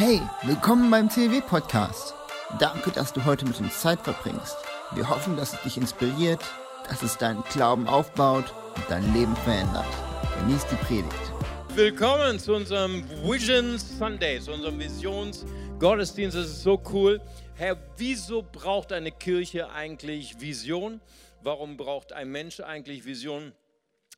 Hey, willkommen beim CW Podcast. Danke, dass du heute mit uns Zeit verbringst. Wir hoffen, dass es dich inspiriert, dass es deinen Glauben aufbaut und dein Leben verändert. Genieß die Predigt. Willkommen zu unserem Vision Sunday, zu unserem Visionsgottesdienst. Das ist so cool. Herr, wieso braucht eine Kirche eigentlich Vision? Warum braucht ein Mensch eigentlich Vision?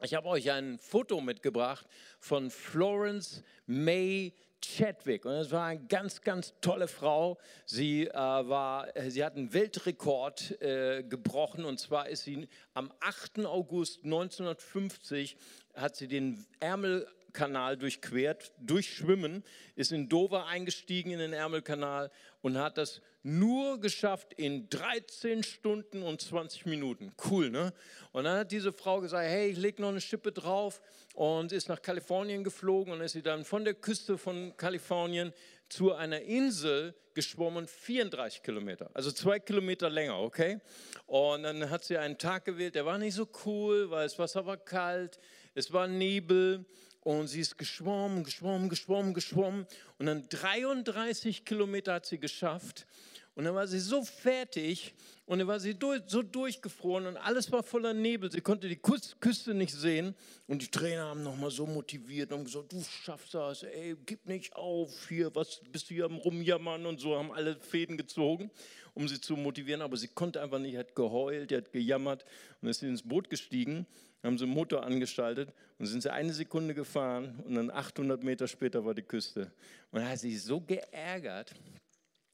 Ich habe euch ein Foto mitgebracht von Florence May Chadwick. Und das war eine ganz, ganz tolle Frau. Sie, äh, war, äh, sie hat einen Weltrekord äh, gebrochen. Und zwar ist sie am 8. August 1950 hat sie den Ärmelkanal durchquert, durchschwimmen, ist in Dover eingestiegen in den Ärmelkanal und hat das nur geschafft in 13 Stunden und 20 Minuten. Cool, ne? Und dann hat diese Frau gesagt, hey, ich lege noch eine Schippe drauf und ist nach Kalifornien geflogen und ist sie dann von der Küste von Kalifornien zu einer Insel geschwommen, 34 Kilometer, also zwei Kilometer länger, okay? Und dann hat sie einen Tag gewählt, der war nicht so cool, weil das Wasser war kalt, es war Nebel und sie ist geschwommen, geschwommen, geschwommen, geschwommen und dann 33 Kilometer hat sie geschafft und dann war sie so fertig und dann war sie durch, so durchgefroren und alles war voller Nebel. Sie konnte die Küste nicht sehen. Und die Trainer haben nochmal so motiviert und gesagt, du schaffst das, ey, gib nicht auf hier, was bist du hier am Rumjammern und so, haben alle Fäden gezogen, um sie zu motivieren. Aber sie konnte einfach nicht, hat geheult, hat gejammert und ist ins Boot gestiegen haben sie den Motor angeschaltet und sind sie eine Sekunde gefahren und dann 800 Meter später war die Küste. Und er hat sich so geärgert,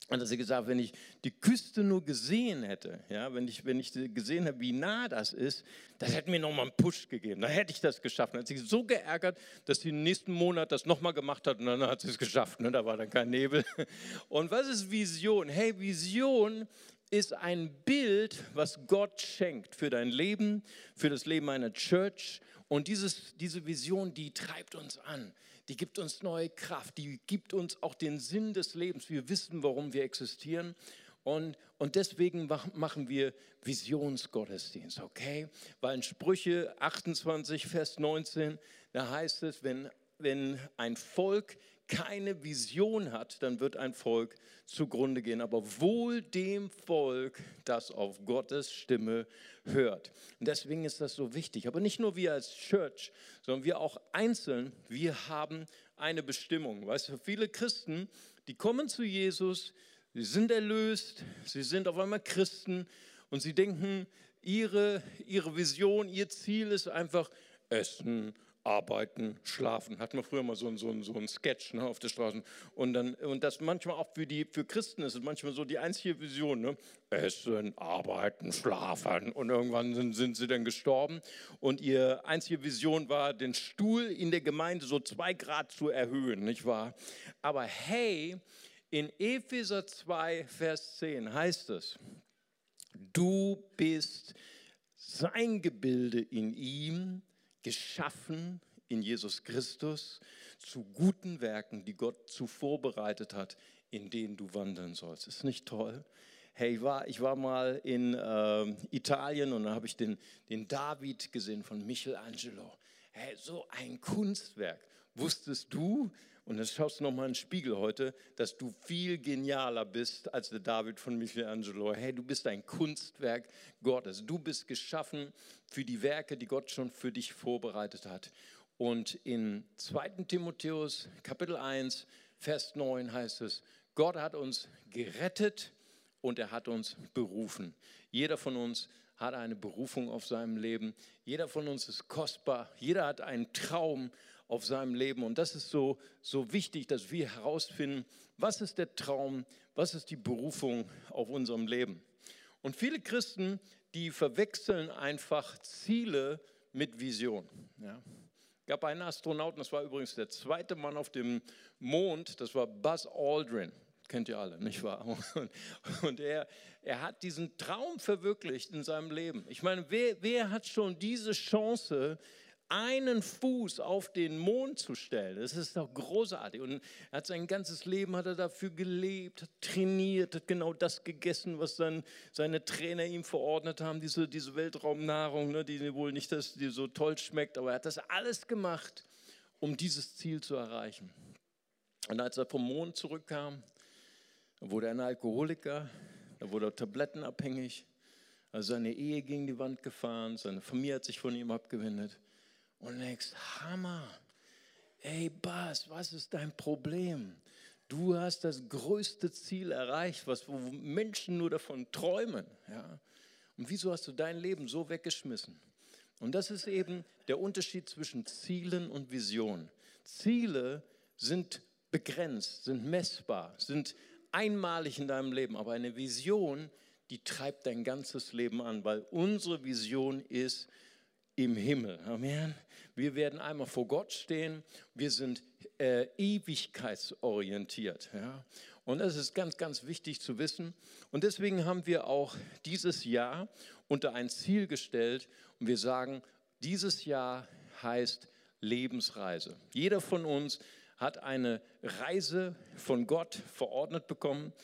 und dass er gesagt, wenn ich die Küste nur gesehen hätte, ja, wenn ich, wenn ich gesehen habe, wie nah das ist, das hätte mir nochmal einen Push gegeben. Dann hätte ich das geschafft. Er hat sich so geärgert, dass sie im nächsten Monat das nochmal gemacht hat und dann hat sie es geschafft. Ne? Da war dann kein Nebel. Und was ist Vision? Hey, Vision ist ein Bild, was Gott schenkt für dein Leben, für das Leben einer Church. Und dieses, diese Vision, die treibt uns an die gibt uns neue Kraft, die gibt uns auch den Sinn des Lebens. Wir wissen, warum wir existieren. Und, und deswegen machen wir Visionsgottesdienst, okay? Weil in Sprüche 28, Vers 19, da heißt es, wenn, wenn ein Volk keine Vision hat, dann wird ein Volk zugrunde gehen. Aber wohl dem Volk, das auf Gottes Stimme hört. Und deswegen ist das so wichtig. Aber nicht nur wir als Church, sondern wir auch einzeln, wir haben eine Bestimmung. Weißt du, viele Christen, die kommen zu Jesus, sie sind erlöst, sie sind auf einmal Christen und sie denken, ihre, ihre Vision, ihr Ziel ist einfach Essen, arbeiten, schlafen. Hatten wir früher mal so, so, so einen Sketch ne, auf der Straße. Und, dann, und das manchmal auch für, die, für Christen ist es manchmal so die einzige Vision. Ne? Essen, arbeiten, schlafen. Und irgendwann sind, sind sie dann gestorben. Und ihre einzige Vision war, den Stuhl in der Gemeinde so zwei Grad zu erhöhen, nicht wahr? Aber hey, in Epheser 2, Vers 10 heißt es, du bist sein Gebilde in ihm, geschaffen in Jesus Christus zu guten Werken, die Gott zuvor bereitet hat, in denen du wandeln sollst. Ist nicht toll? Hey, ich war, ich war mal in äh, Italien und da habe ich den, den David gesehen von Michelangelo. Hey, so ein Kunstwerk. Wusstest du, und jetzt schaust du nochmal in den Spiegel heute, dass du viel genialer bist als der David von Michelangelo. Hey, du bist ein Kunstwerk Gottes. Du bist geschaffen für die Werke, die Gott schon für dich vorbereitet hat. Und in 2. Timotheus Kapitel 1, Vers 9 heißt es, Gott hat uns gerettet und er hat uns berufen. Jeder von uns hat eine Berufung auf seinem Leben. Jeder von uns ist kostbar. Jeder hat einen Traum auf seinem Leben. Und das ist so, so wichtig, dass wir herausfinden, was ist der Traum, was ist die Berufung auf unserem Leben. Und viele Christen, die verwechseln einfach Ziele mit Vision. Ja. Gab einen Astronauten, das war übrigens der zweite Mann auf dem Mond, das war Buzz Aldrin kennt ihr alle, nicht wahr? Und, und, er, er hat diesen Traum verwirklicht in seinem Leben. Ich meine, wer, wer hat schon diese Chance, einen Fuß auf den Mond zu stellen. Das ist doch großartig. Und er hat sein ganzes Leben hat er dafür gelebt, hat trainiert, hat genau das gegessen, was sein, seine Trainer ihm verordnet haben, diese, diese Weltraumnahrung, ne, die wohl nicht das, die so toll schmeckt, aber er hat das alles gemacht, um dieses Ziel zu erreichen. Und als er vom Mond zurückkam, wurde er ein Alkoholiker, er wurde tablettenabhängig, also seine Ehe gegen die Wand gefahren, seine Familie hat sich von ihm abgewendet. Und denkst, Hammer, ey Bas, was ist dein Problem? Du hast das größte Ziel erreicht, was wo Menschen nur davon träumen. Ja? Und wieso hast du dein Leben so weggeschmissen? Und das ist eben der Unterschied zwischen Zielen und Vision. Ziele sind begrenzt, sind messbar, sind einmalig in deinem Leben, aber eine Vision, die treibt dein ganzes Leben an, weil unsere Vision ist im Himmel. Amen. Wir werden einmal vor Gott stehen. Wir sind äh, ewigkeitsorientiert. Ja? Und das ist ganz, ganz wichtig zu wissen. Und deswegen haben wir auch dieses Jahr unter ein Ziel gestellt und wir sagen, dieses Jahr heißt Lebensreise. Jeder von uns hat eine Reise von Gott verordnet bekommen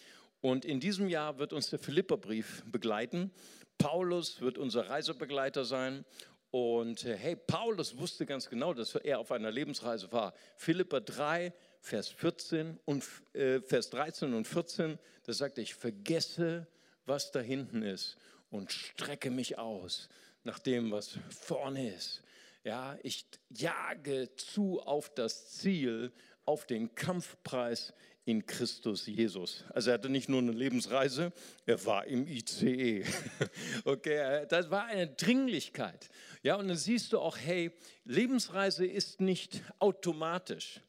und in diesem Jahr wird uns der Philipperbrief begleiten. Paulus wird unser Reisebegleiter sein und äh, hey, Paulus wusste ganz genau, dass er auf einer Lebensreise war. Philipper 3, Vers 14 und äh, Vers 13 und 14, da sagt er, ich vergesse, was da hinten ist und strecke mich aus nach dem, was vorne ist. Ja, ich jage zu auf das Ziel, auf den Kampfpreis in Christus Jesus. Also er hatte nicht nur eine Lebensreise, er war im ICE. Okay, das war eine Dringlichkeit. Ja, und dann siehst du auch, hey, Lebensreise ist nicht automatisch.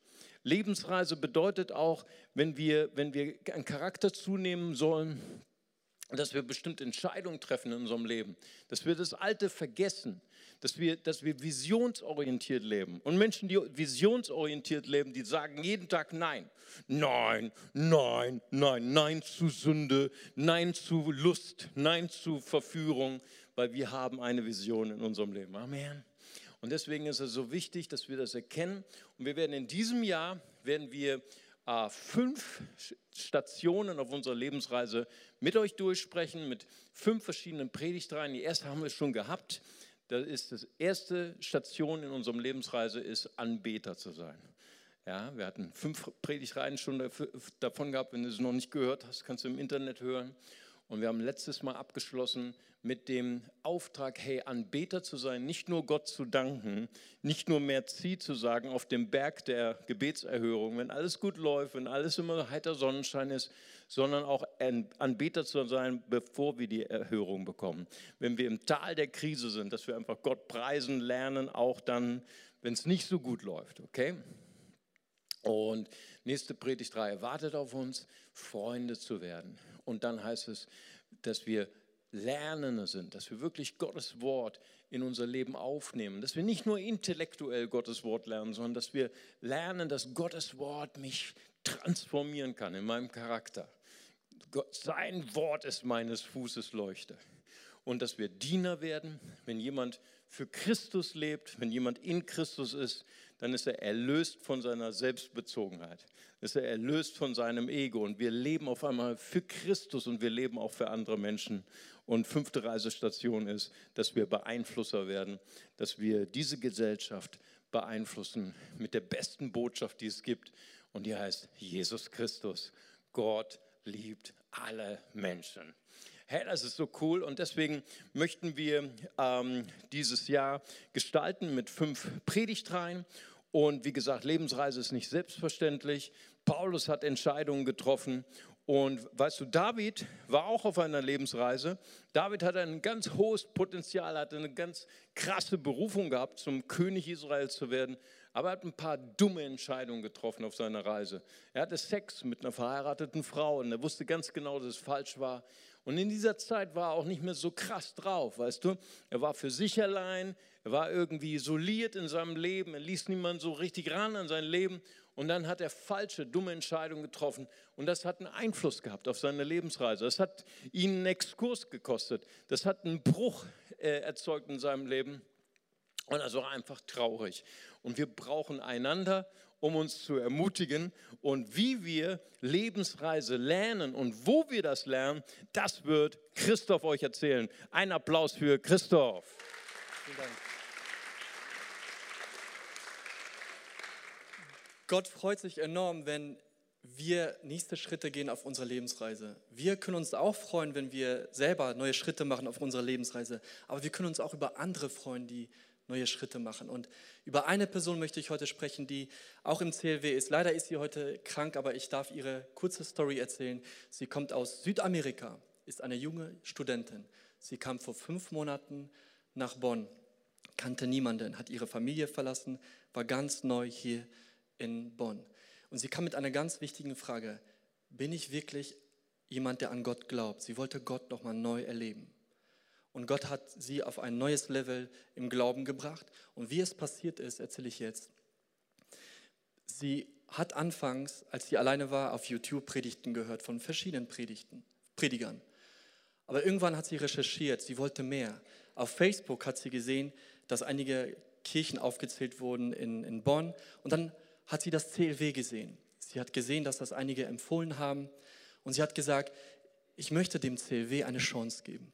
Lebensreise bedeutet auch, wenn wir, wenn wir einen Charakter zunehmen sollen, dass wir bestimmte Entscheidungen treffen in unserem Leben, dass wir das Alte vergessen, dass wir, dass wir visionsorientiert leben. Und Menschen, die visionsorientiert leben, die sagen jeden Tag Nein. Nein, nein, nein, nein zu Sünde, nein zu Lust, nein zu Verführung, weil wir haben eine Vision in unserem Leben. Amen. Und deswegen ist es so wichtig, dass wir das erkennen. Und wir werden in diesem Jahr, werden wir äh, fünf Stationen auf unserer Lebensreise mit euch durchsprechen, mit fünf verschiedenen Predigtreihen. Die erste haben wir schon gehabt. Das ist das erste Station in unserem Lebensreise ist Anbeter zu sein. Ja, wir hatten fünf Predigtreihen schon davon gehabt. Wenn du es noch nicht gehört hast, kannst du im Internet hören. Und wir haben letztes Mal abgeschlossen mit dem Auftrag, hey, Anbeter zu sein, nicht nur Gott zu danken, nicht nur mehr Zieh zu sagen auf dem Berg der Gebetserhörung, wenn alles gut läuft, wenn alles immer heiter Sonnenschein ist, sondern auch Anbeter zu sein, bevor wir die Erhörung bekommen. Wenn wir im Tal der Krise sind, dass wir einfach Gott preisen lernen, auch dann, wenn es nicht so gut läuft, okay? Und nächste Predigtreihe wartet auf uns, Freunde zu werden. Und dann heißt es, dass wir Lernende sind, dass wir wirklich Gottes Wort in unser Leben aufnehmen, dass wir nicht nur intellektuell Gottes Wort lernen, sondern dass wir lernen, dass Gottes Wort mich transformieren kann in meinem Charakter. Sein Wort ist meines Fußes Leuchte. Und dass wir Diener werden, wenn jemand für Christus lebt, wenn jemand in Christus ist, dann ist er erlöst von seiner Selbstbezogenheit, ist er erlöst von seinem Ego und wir leben auf einmal für Christus und wir leben auch für andere Menschen. Und fünfte Reisestation ist, dass wir Beeinflusser werden, dass wir diese Gesellschaft beeinflussen mit der besten Botschaft, die es gibt. Und die heißt Jesus Christus. Gott liebt alle Menschen. Hey, das ist so cool und deswegen möchten wir ähm, dieses Jahr gestalten mit fünf Predigtreihen. Und wie gesagt, Lebensreise ist nicht selbstverständlich. Paulus hat Entscheidungen getroffen und weißt du, David war auch auf einer Lebensreise. David hatte ein ganz hohes Potenzial, hatte eine ganz krasse Berufung gehabt, zum König Israels zu werden. Aber er hat ein paar dumme Entscheidungen getroffen auf seiner Reise. Er hatte Sex mit einer verheirateten Frau und er wusste ganz genau, dass es falsch war. Und in dieser Zeit war er auch nicht mehr so krass drauf, weißt du. Er war für sich allein, er war irgendwie isoliert in seinem Leben, er ließ niemanden so richtig ran an sein Leben. Und dann hat er falsche, dumme Entscheidungen getroffen. Und das hat einen Einfluss gehabt auf seine Lebensreise. Das hat ihn einen Exkurs gekostet. Das hat einen Bruch äh, erzeugt in seinem Leben. Und also einfach traurig. Und wir brauchen einander, um uns zu ermutigen. Und wie wir Lebensreise lernen und wo wir das lernen, das wird Christoph euch erzählen. Ein Applaus für Christoph. Vielen Dank. Gott freut sich enorm, wenn wir nächste Schritte gehen auf unserer Lebensreise. Wir können uns auch freuen, wenn wir selber neue Schritte machen auf unserer Lebensreise. Aber wir können uns auch über andere freuen, die neue Schritte machen. Und über eine Person möchte ich heute sprechen, die auch im CLW ist. Leider ist sie heute krank, aber ich darf ihre kurze Story erzählen. Sie kommt aus Südamerika, ist eine junge Studentin. Sie kam vor fünf Monaten nach Bonn, kannte niemanden, hat ihre Familie verlassen, war ganz neu hier in Bonn. Und sie kam mit einer ganz wichtigen Frage. Bin ich wirklich jemand, der an Gott glaubt? Sie wollte Gott nochmal neu erleben. Und Gott hat sie auf ein neues Level im Glauben gebracht. Und wie es passiert ist, erzähle ich jetzt. Sie hat anfangs, als sie alleine war, auf YouTube Predigten gehört von verschiedenen Predigten, Predigern. Aber irgendwann hat sie recherchiert, sie wollte mehr. Auf Facebook hat sie gesehen, dass einige Kirchen aufgezählt wurden in, in Bonn. Und dann hat sie das CLW gesehen. Sie hat gesehen, dass das einige empfohlen haben. Und sie hat gesagt, ich möchte dem CLW eine Chance geben.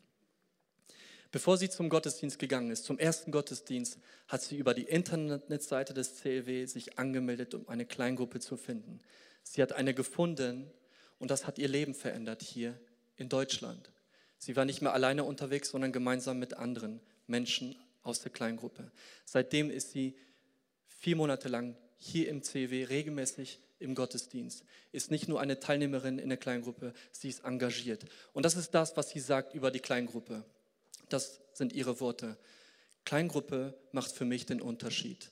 Bevor sie zum Gottesdienst gegangen ist, zum ersten Gottesdienst, hat sie über die Internetseite des CLW sich angemeldet, um eine Kleingruppe zu finden. Sie hat eine gefunden und das hat ihr Leben verändert hier in Deutschland. Sie war nicht mehr alleine unterwegs, sondern gemeinsam mit anderen Menschen aus der Kleingruppe. Seitdem ist sie vier Monate lang hier im CW regelmäßig im Gottesdienst, ist nicht nur eine Teilnehmerin in der Kleingruppe, sie ist engagiert. Und das ist das, was sie sagt über die Kleingruppe. Das sind ihre Worte. Kleingruppe macht für mich den Unterschied.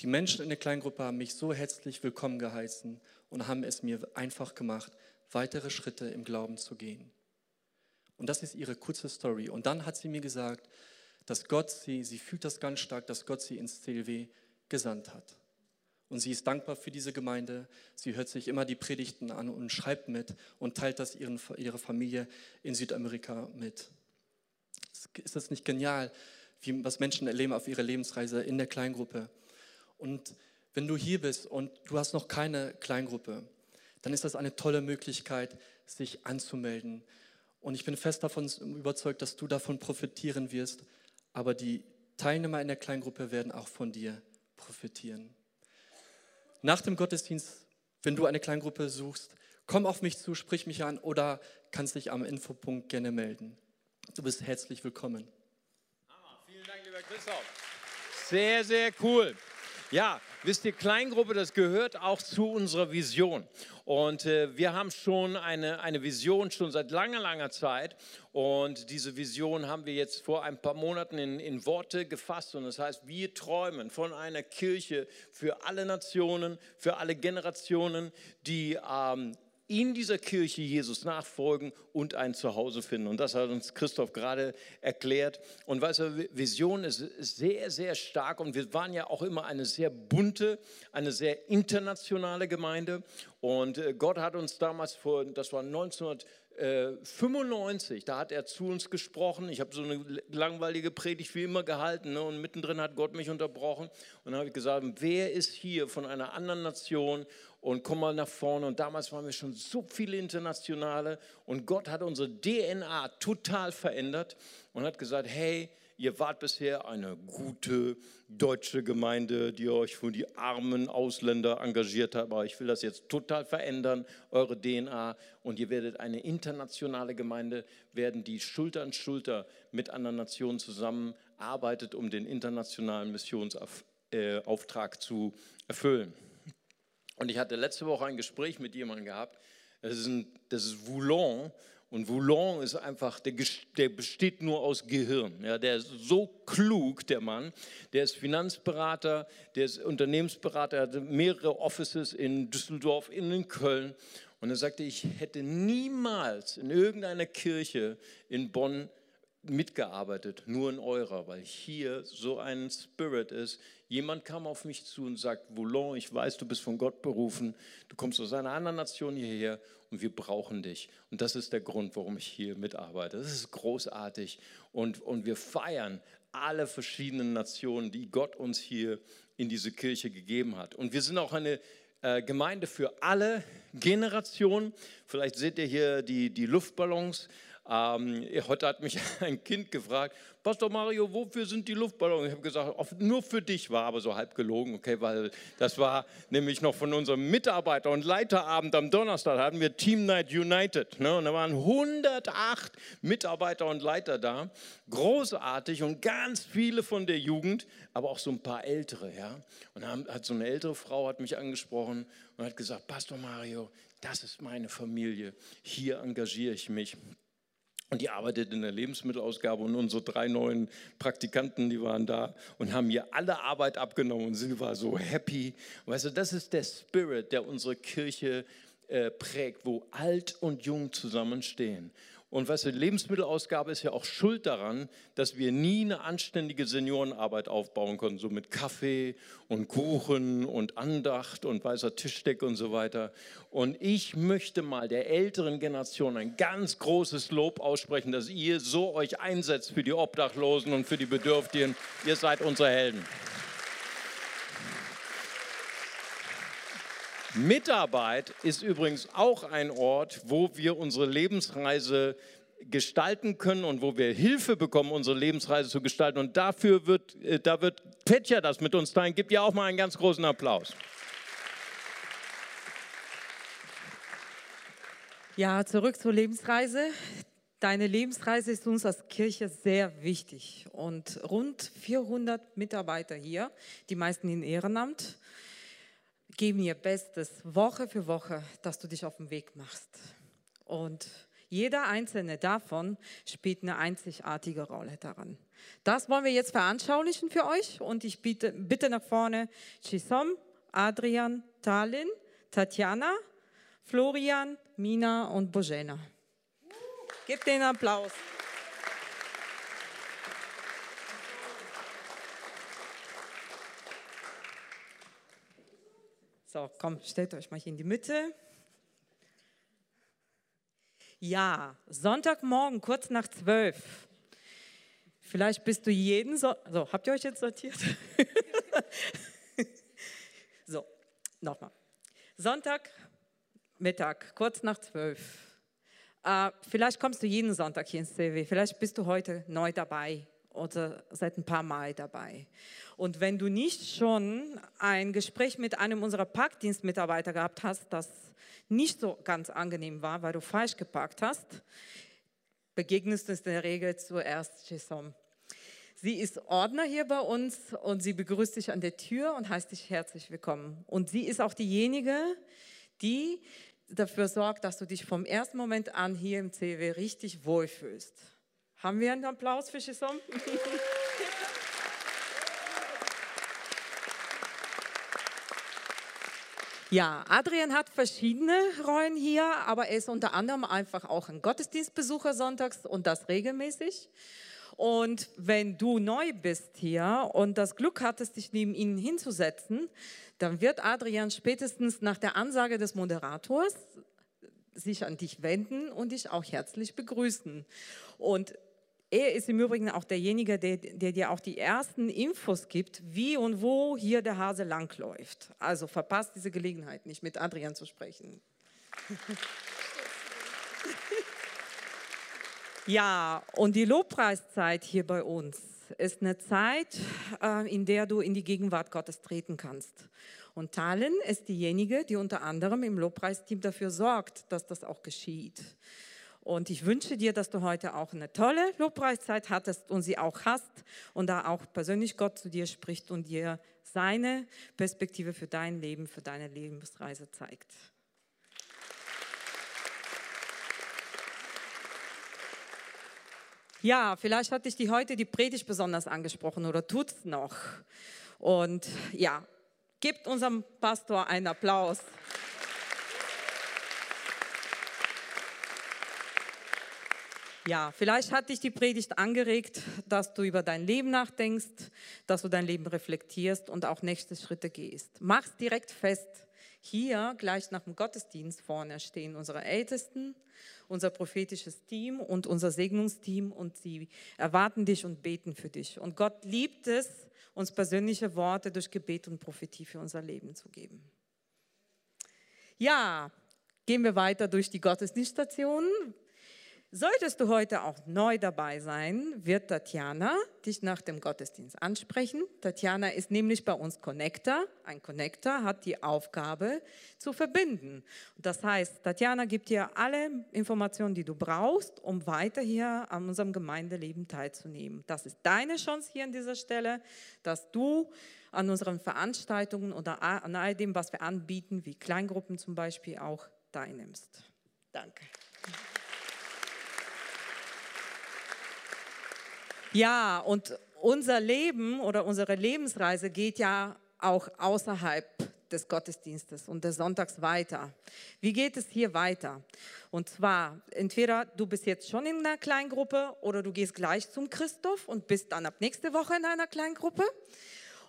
Die Menschen in der Kleingruppe haben mich so herzlich willkommen geheißen und haben es mir einfach gemacht, weitere Schritte im Glauben zu gehen. Und das ist ihre kurze Story. Und dann hat sie mir gesagt, dass Gott sie, sie fühlt das ganz stark, dass Gott sie ins CLW gesandt hat. Und sie ist dankbar für diese Gemeinde. Sie hört sich immer die Predigten an und schreibt mit und teilt das ihren, ihrer Familie in Südamerika mit. Ist das nicht genial, wie, was Menschen erleben auf ihrer Lebensreise in der Kleingruppe? Und wenn du hier bist und du hast noch keine Kleingruppe, dann ist das eine tolle Möglichkeit, sich anzumelden. Und ich bin fest davon überzeugt, dass du davon profitieren wirst, aber die Teilnehmer in der Kleingruppe werden auch von dir profitieren. Nach dem Gottesdienst, wenn du eine Kleingruppe suchst, komm auf mich zu, sprich mich an oder kannst dich am Infopunkt gerne melden. Du bist herzlich willkommen. Hammer. Vielen Dank, lieber Christoph. Sehr, sehr cool. Ja, wisst ihr, Kleingruppe, das gehört auch zu unserer Vision. Und äh, wir haben schon eine, eine Vision schon seit langer, langer Zeit. Und diese Vision haben wir jetzt vor ein paar Monaten in, in Worte gefasst. Und das heißt, wir träumen von einer Kirche für alle Nationen, für alle Generationen, die ähm, in dieser Kirche Jesus nachfolgen und ein Zuhause finden. Und das hat uns Christoph gerade erklärt. Und weißt du, Vision ist sehr, sehr stark und wir waren ja auch immer eine sehr bunte, eine sehr internationale Gemeinde. Und äh, Gott hat uns damals vor, das war 1900 95, da hat er zu uns gesprochen. Ich habe so eine langweilige Predigt wie immer gehalten ne? und mittendrin hat Gott mich unterbrochen. Und dann habe ich gesagt, wer ist hier von einer anderen Nation und komm mal nach vorne. Und damals waren wir schon so viele Internationale und Gott hat unsere DNA total verändert und hat gesagt, hey, ihr wart bisher eine gute deutsche Gemeinde, die euch für die armen Ausländer engagiert hat, aber ich will das jetzt total verändern, eure DNA und ihr werdet eine internationale Gemeinde werden, die Schulter an Schulter mit anderen Nationen zusammenarbeitet, um den internationalen Missionsauftrag zu erfüllen. Und ich hatte letzte Woche ein Gespräch mit jemandem gehabt, das ist, ein, das ist Voulon. Und Voulon ist einfach, der, der, besteht nur aus Gehirn. Ja, der ist so klug, der Mann. Der ist Finanzberater, der ist Unternehmensberater, er hatte mehrere Offices in Düsseldorf, in Köln. Und er sagte, ich hätte niemals in irgendeiner Kirche in Bonn mitgearbeitet, nur in eurer, weil hier so ein Spirit ist. Jemand kam auf mich zu und sagt, Voulon, ich weiß, du bist von Gott berufen, du kommst aus einer anderen Nation hierher und wir brauchen dich. Und das ist der Grund, warum ich hier mitarbeite. Das ist großartig und, und wir feiern alle verschiedenen Nationen, die Gott uns hier in diese Kirche gegeben hat. Und wir sind auch eine äh, Gemeinde für alle Generationen. Vielleicht seht ihr hier die, die Luftballons. Ähm, heute hat mich ein Kind gefragt, Pastor Mario, wofür sind die Luftballons? Ich habe gesagt, nur für dich war aber so halb gelogen, okay, weil das war nämlich noch von unserem Mitarbeiter- und Leiterabend am Donnerstag, da hatten wir Team Night United. Ne? Und da waren 108 Mitarbeiter und Leiter da, großartig und ganz viele von der Jugend, aber auch so ein paar ältere. Ja? Und dann hat so eine ältere Frau hat mich angesprochen und hat gesagt, Pastor Mario, das ist meine Familie, hier engagiere ich mich. Und die arbeitet in der Lebensmittelausgabe und unsere drei neuen Praktikanten, die waren da und haben mir alle Arbeit abgenommen und sie war so happy. Weißt du, das ist der Spirit, der unsere Kirche äh, prägt, wo alt und jung zusammenstehen. Und weißt du, Lebensmittelausgabe ist ja auch schuld daran, dass wir nie eine anständige Seniorenarbeit aufbauen konnten, so mit Kaffee und Kuchen und Andacht und weißer Tischdecke und so weiter. Und ich möchte mal der älteren Generation ein ganz großes Lob aussprechen, dass ihr so euch einsetzt für die Obdachlosen und für die Bedürftigen. Ihr seid unsere Helden. Mitarbeit ist übrigens auch ein Ort, wo wir unsere Lebensreise gestalten können und wo wir Hilfe bekommen, unsere Lebensreise zu gestalten. Und dafür wird, äh, da wird Petja das mit uns teilen. Gibt ja auch mal einen ganz großen Applaus. Ja, zurück zur Lebensreise. Deine Lebensreise ist uns als Kirche sehr wichtig. Und rund 400 Mitarbeiter hier, die meisten in Ehrenamt, geben ihr Bestes Woche für Woche, dass du dich auf den Weg machst. Und jeder einzelne davon spielt eine einzigartige Rolle daran. Das wollen wir jetzt veranschaulichen für euch und ich bitte, bitte nach vorne Chisom, Adrian, Talin, Tatjana, Florian, Mina und Bojena. Gebt den Applaus. So, komm, stellt euch mal hier in die Mitte. Ja, Sonntagmorgen, kurz nach zwölf. Vielleicht bist du jeden so, so habt ihr euch jetzt sortiert? so, nochmal. Sonntag, Mittag, kurz nach zwölf. Äh, vielleicht kommst du jeden Sonntag hier ins CW. Vielleicht bist du heute neu dabei oder seit ein paar Mal dabei. Und wenn du nicht schon ein Gespräch mit einem unserer Parkdienstmitarbeiter gehabt hast, das nicht so ganz angenehm war, weil du falsch geparkt hast, begegnest du in der Regel zuerst Chisom. Sie ist Ordner hier bei uns und sie begrüßt dich an der Tür und heißt dich herzlich willkommen. Und sie ist auch diejenige, die dafür sorgt, dass du dich vom ersten Moment an hier im CW richtig wohlfühlst. Haben wir einen Applaus für Chisom? Ja, Adrian hat verschiedene Rollen hier, aber er ist unter anderem einfach auch ein Gottesdienstbesucher sonntags und das regelmäßig. Und wenn du neu bist hier und das Glück hattest, dich neben ihnen hinzusetzen, dann wird Adrian spätestens nach der Ansage des Moderators sich an dich wenden und dich auch herzlich begrüßen. Und er ist im Übrigen auch derjenige, der, der, dir auch die ersten Infos gibt, wie und wo hier der Hase langläuft. Also verpasst diese Gelegenheit nicht, mit Adrian zu sprechen. ja, und die Lobpreiszeit hier bei uns ist eine Zeit, äh, in der du in die Gegenwart Gottes treten kannst. Und Talen ist diejenige, die unter anderem im Lobpreisteam dafür sorgt, dass das auch geschieht. Und ich wünsche dir, dass du heute auch eine tolle Lobpreiszeit hattest und sie auch hast und da auch persönlich Gott zu dir spricht und dir seine Perspektive für dein Leben, für deine Lebensreise zeigt. Ja, vielleicht hat dich die heute die Predigt besonders angesprochen oder tut es noch. Und ja, gebt unserem Pastor einen Applaus. Ja, vielleicht hat dich die Predigt angeregt, dass du über dein Leben nachdenkst, dass du dein Leben reflektierst und auch nächste Schritte gehst. Mach's direkt fest. Hier, gleich nach dem Gottesdienst vorne, stehen unsere Ältesten, unser prophetisches Team und unser Segnungsteam und sie erwarten dich und beten für dich. Und Gott liebt es, uns persönliche Worte durch Gebet und Prophetie für unser Leben zu geben. Ja, gehen wir weiter durch die Gottesdienststationen. Solltest du heute auch neu dabei sein, wird Tatjana dich nach dem Gottesdienst ansprechen. Tatjana ist nämlich bei uns Connector. Ein Connector hat die Aufgabe zu verbinden. Das heißt, Tatjana gibt dir alle Informationen, die du brauchst, um weiter hier an unserem Gemeindeleben teilzunehmen. Das ist deine Chance hier an dieser Stelle, dass du an unseren Veranstaltungen oder an all dem, was wir anbieten, wie Kleingruppen zum Beispiel, auch teilnimmst. Danke. Ja, und unser Leben oder unsere Lebensreise geht ja auch außerhalb des Gottesdienstes und des Sonntags weiter. Wie geht es hier weiter? Und zwar, entweder du bist jetzt schon in einer Kleingruppe oder du gehst gleich zum Christoph und bist dann ab nächste Woche in einer Kleingruppe.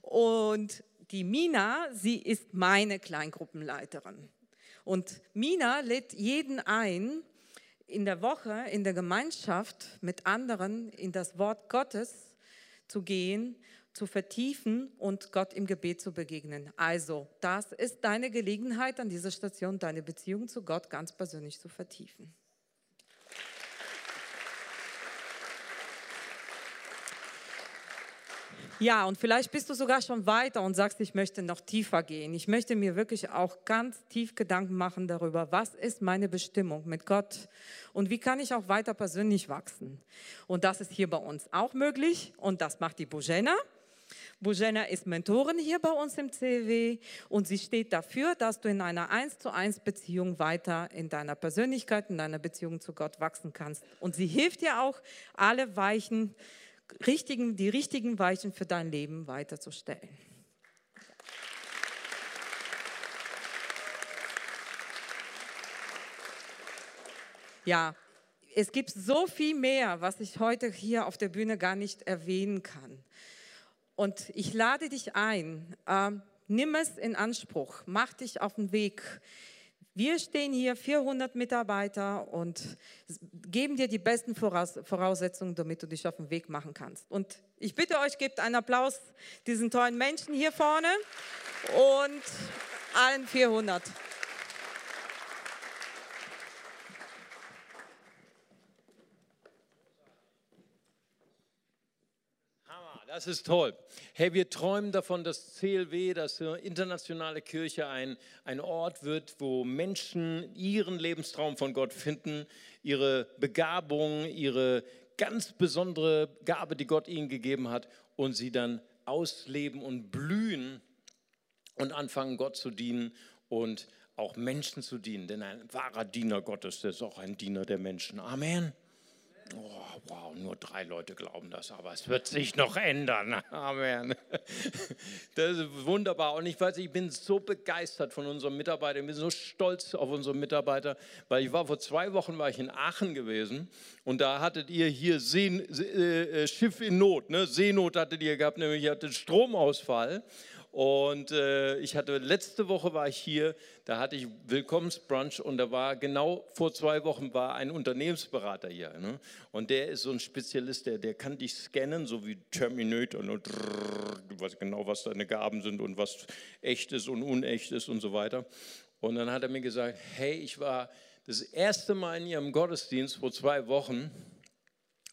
Und die Mina, sie ist meine Kleingruppenleiterin. Und Mina lädt jeden ein, in der Woche in der Gemeinschaft mit anderen in das Wort Gottes zu gehen, zu vertiefen und Gott im Gebet zu begegnen. Also, das ist deine Gelegenheit an dieser Station, deine Beziehung zu Gott ganz persönlich zu vertiefen. Ja, und vielleicht bist du sogar schon weiter und sagst, ich möchte noch tiefer gehen. Ich möchte mir wirklich auch ganz tief Gedanken machen darüber, was ist meine Bestimmung mit Gott und wie kann ich auch weiter persönlich wachsen. Und das ist hier bei uns auch möglich und das macht die Bojena. Bojena ist Mentorin hier bei uns im CW und sie steht dafür, dass du in einer 1 zu 1 Beziehung weiter in deiner Persönlichkeit, in deiner Beziehung zu Gott wachsen kannst. Und sie hilft dir auch, alle Weichen richtigen, die richtigen Weichen für dein Leben weiterzustellen. Ja, es gibt so viel mehr, was ich heute hier auf der Bühne gar nicht erwähnen kann. Und ich lade dich ein, äh, nimm es in Anspruch, mach dich auf den Weg wir stehen hier 400 Mitarbeiter und geben dir die besten Voraussetzungen, damit du dich auf den Weg machen kannst. Und ich bitte euch, gebt einen Applaus diesen tollen Menschen hier vorne und allen 400. Das ist toll. Hey, wir träumen davon, dass CLW, dass internationale Kirche ein, ein Ort wird, wo Menschen ihren Lebenstraum von Gott finden, ihre Begabung, ihre ganz besondere Gabe, die Gott ihnen gegeben hat, und sie dann ausleben und blühen und anfangen, Gott zu dienen und auch Menschen zu dienen. Denn ein wahrer Diener Gottes, ist auch ein Diener der Menschen. Amen. Oh, wow, nur drei Leute glauben das, aber es wird sich noch ändern. Amen. Das ist wunderbar. Und ich weiß, ich bin so begeistert von unserem Mitarbeiter. Ich bin so stolz auf unsere Mitarbeiter, weil ich war vor zwei Wochen war ich in Aachen gewesen und da hattet ihr hier See, äh, Schiff in Not, ne? Seenot hattet ihr gehabt, nämlich ihr hattet Stromausfall. Und äh, ich hatte letzte Woche war ich hier, da hatte ich Willkommensbrunch und da war genau vor zwei Wochen war ein Unternehmensberater hier. Ne? Und der ist so ein Spezialist, der, der kann dich scannen, so wie Terminator. Ne? Du weißt genau, was deine Gaben sind und was echt ist und unecht ist und so weiter. Und dann hat er mir gesagt, hey, ich war das erste Mal in Ihrem Gottesdienst vor zwei Wochen.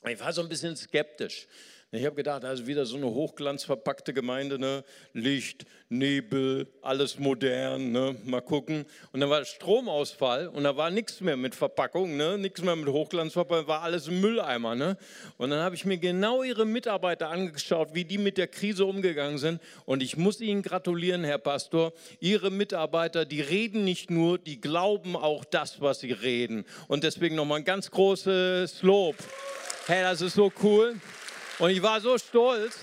Ich war so ein bisschen skeptisch. Ich habe gedacht, also wieder so eine hochglanzverpackte Gemeinde, ne? Licht, Nebel, alles modern, ne? mal gucken. Und dann war Stromausfall und da war nichts mehr mit Verpackung, ne? nichts mehr mit Hochglanzverpackung, war alles im Mülleimer. Ne? Und dann habe ich mir genau ihre Mitarbeiter angeschaut, wie die mit der Krise umgegangen sind. Und ich muss Ihnen gratulieren, Herr Pastor. Ihre Mitarbeiter, die reden nicht nur, die glauben auch das, was sie reden. Und deswegen nochmal ein ganz großes Lob. Hey, das ist so cool. Und ich war so stolz,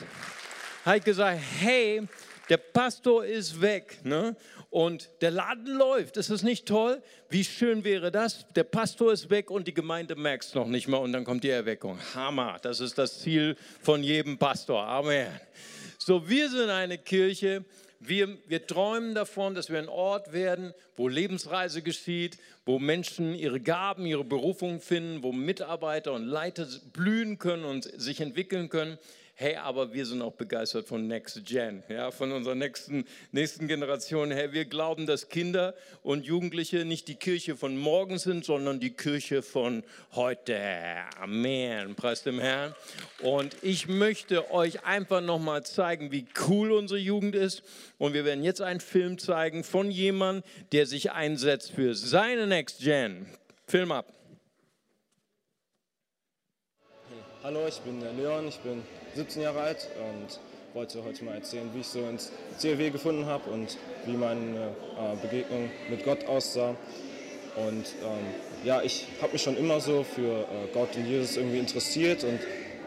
habe gesagt, hey, der Pastor ist weg ne? und der Laden läuft. Ist das nicht toll? Wie schön wäre das? Der Pastor ist weg und die Gemeinde merkt es noch nicht mal und dann kommt die Erweckung. Hammer, das ist das Ziel von jedem Pastor. Amen. So, wir sind eine Kirche, wir, wir träumen davon, dass wir ein Ort werden, wo Lebensreise geschieht, wo Menschen ihre Gaben, ihre Berufung finden, wo Mitarbeiter und Leiter blühen können und sich entwickeln können. Hey, aber wir sind auch begeistert von Next Gen, ja, von unserer nächsten, nächsten Generation. Hey, wir glauben, dass Kinder und Jugendliche nicht die Kirche von morgen sind, sondern die Kirche von heute. Amen. Preis dem Herrn. Und ich möchte euch einfach nochmal zeigen, wie cool unsere Jugend ist. Und wir werden jetzt einen Film zeigen von jemandem, der sich einsetzt für seine Next Gen. Film ab. Hallo, ich bin der Leon, ich bin 17 Jahre alt und wollte heute mal erzählen, wie ich so ins CLW gefunden habe und wie meine äh, Begegnung mit Gott aussah. Und ähm, ja, ich habe mich schon immer so für äh, Gott und Jesus irgendwie interessiert und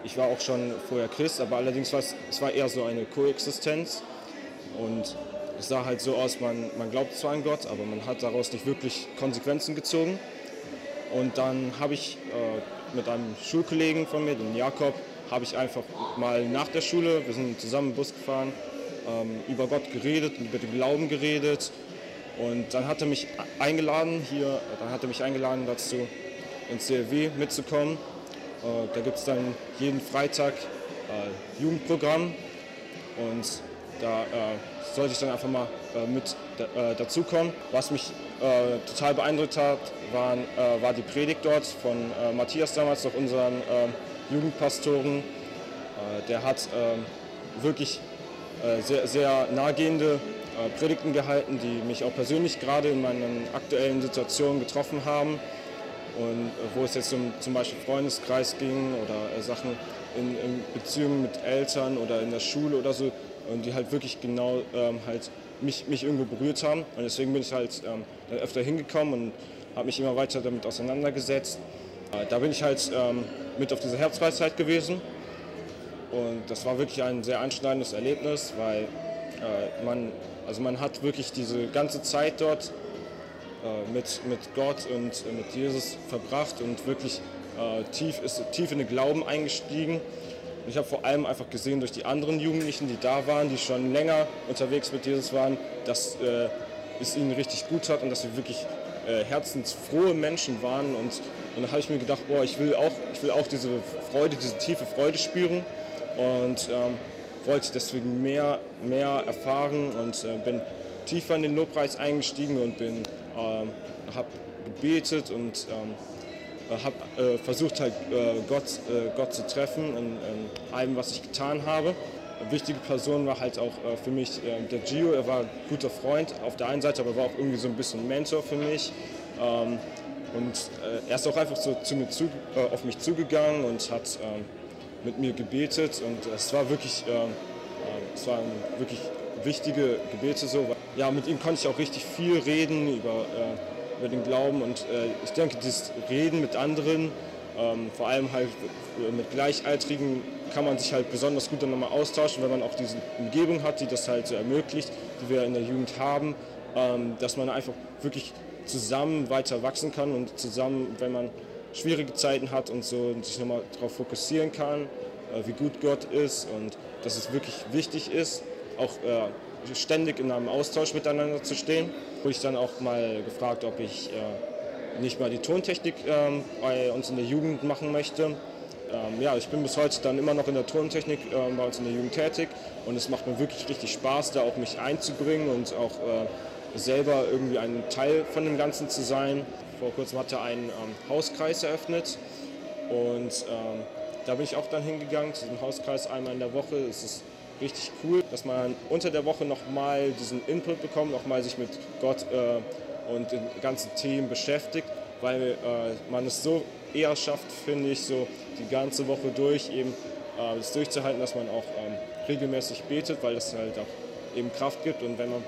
ich war auch schon vorher Christ, aber allerdings war es, es war eher so eine Koexistenz und es sah halt so aus, man, man glaubt zwar an Gott, aber man hat daraus nicht wirklich Konsequenzen gezogen. Und dann habe ich äh, mit einem Schulkollegen von mir, dem Jakob, habe ich einfach mal nach der Schule, wir sind zusammen Bus gefahren, ähm, über Gott geredet, über den Glauben geredet. Und dann hat er mich eingeladen, hier, dann hat er mich eingeladen dazu, ins CLW mitzukommen. Äh, da gibt es dann jeden Freitag äh, Jugendprogramm und da äh, sollte ich dann einfach mal mit da, dazukommen. Was mich total beeindruckt hat, waren, war die Predigt dort von Matthias damals, noch unseren Jugendpastoren. Äh, der hat ähm, wirklich äh, sehr, sehr nahegehende äh, Predigten gehalten, die mich auch persönlich gerade in meinen aktuellen Situationen getroffen haben. Und wo es jetzt um zum Beispiel Freundeskreis ging oder Sachen in, in Beziehungen mit Eltern oder in der Schule oder so, und die halt wirklich genau ähm, halt mich, mich irgendwo berührt haben. Und deswegen bin ich halt ähm, öfter hingekommen und habe mich immer weiter damit auseinandergesetzt. Äh, da bin ich halt ähm, mit auf dieser Herbstfreizeit gewesen und das war wirklich ein sehr einschneidendes Erlebnis, weil äh, man, also man hat wirklich diese ganze Zeit dort äh, mit, mit Gott und äh, mit Jesus verbracht und wirklich äh, tief, ist tief in den Glauben eingestiegen. Und ich habe vor allem einfach gesehen durch die anderen Jugendlichen, die da waren, die schon länger unterwegs mit Jesus waren, dass äh, es ihnen richtig gut hat und dass sie wirklich herzensfrohe Menschen waren. Und, und dann habe ich mir gedacht, boah, ich will, auch, ich will auch diese Freude, diese tiefe Freude spüren und ähm, wollte deswegen mehr, mehr erfahren und äh, bin tiefer in den Lobpreis eingestiegen und bin, ähm, habe gebetet und ähm, habe äh, versucht halt äh, Gott, äh, Gott zu treffen in, in, allem, was ich getan habe. Eine wichtige Person war halt auch äh, für mich äh, der Gio. Er war ein guter Freund auf der einen Seite, aber war auch irgendwie so ein bisschen Mentor für mich. Ähm, und er ist auch einfach so zu mir zu, auf mich zugegangen und hat ähm, mit mir gebetet und es war wirklich, äh, es waren wirklich wichtige Gebete so. Ja, mit ihm konnte ich auch richtig viel reden über, äh, über den Glauben und äh, ich denke, dieses Reden mit anderen, ähm, vor allem halt mit Gleichaltrigen, kann man sich halt besonders gut dann nochmal austauschen, wenn man auch diese Umgebung hat, die das halt so ermöglicht, die wir in der Jugend haben, ähm, dass man einfach wirklich zusammen weiter wachsen kann und zusammen, wenn man schwierige Zeiten hat und so und sich nochmal darauf fokussieren kann, äh, wie gut Gott ist und dass es wirklich wichtig ist, auch äh, ständig in einem Austausch miteinander zu stehen. Wurde ich dann auch mal gefragt, ob ich äh, nicht mal die Tontechnik ähm, bei uns in der Jugend machen möchte. Ähm, ja, ich bin bis heute dann immer noch in der Tontechnik äh, bei uns in der Jugend tätig und es macht mir wirklich richtig Spaß, da auch mich einzubringen und auch äh, selber irgendwie ein Teil von dem Ganzen zu sein. Vor kurzem hat er einen ähm, Hauskreis eröffnet und ähm, da bin ich auch dann hingegangen zu diesem Hauskreis einmal in der Woche. Es ist richtig cool, dass man unter der Woche nochmal diesen Input bekommt, nochmal sich mit Gott äh, und den ganzen Themen beschäftigt, weil äh, man es so eher schafft, finde ich, so die ganze Woche durch eben äh, das durchzuhalten, dass man auch ähm, regelmäßig betet, weil das halt auch eben Kraft gibt und wenn man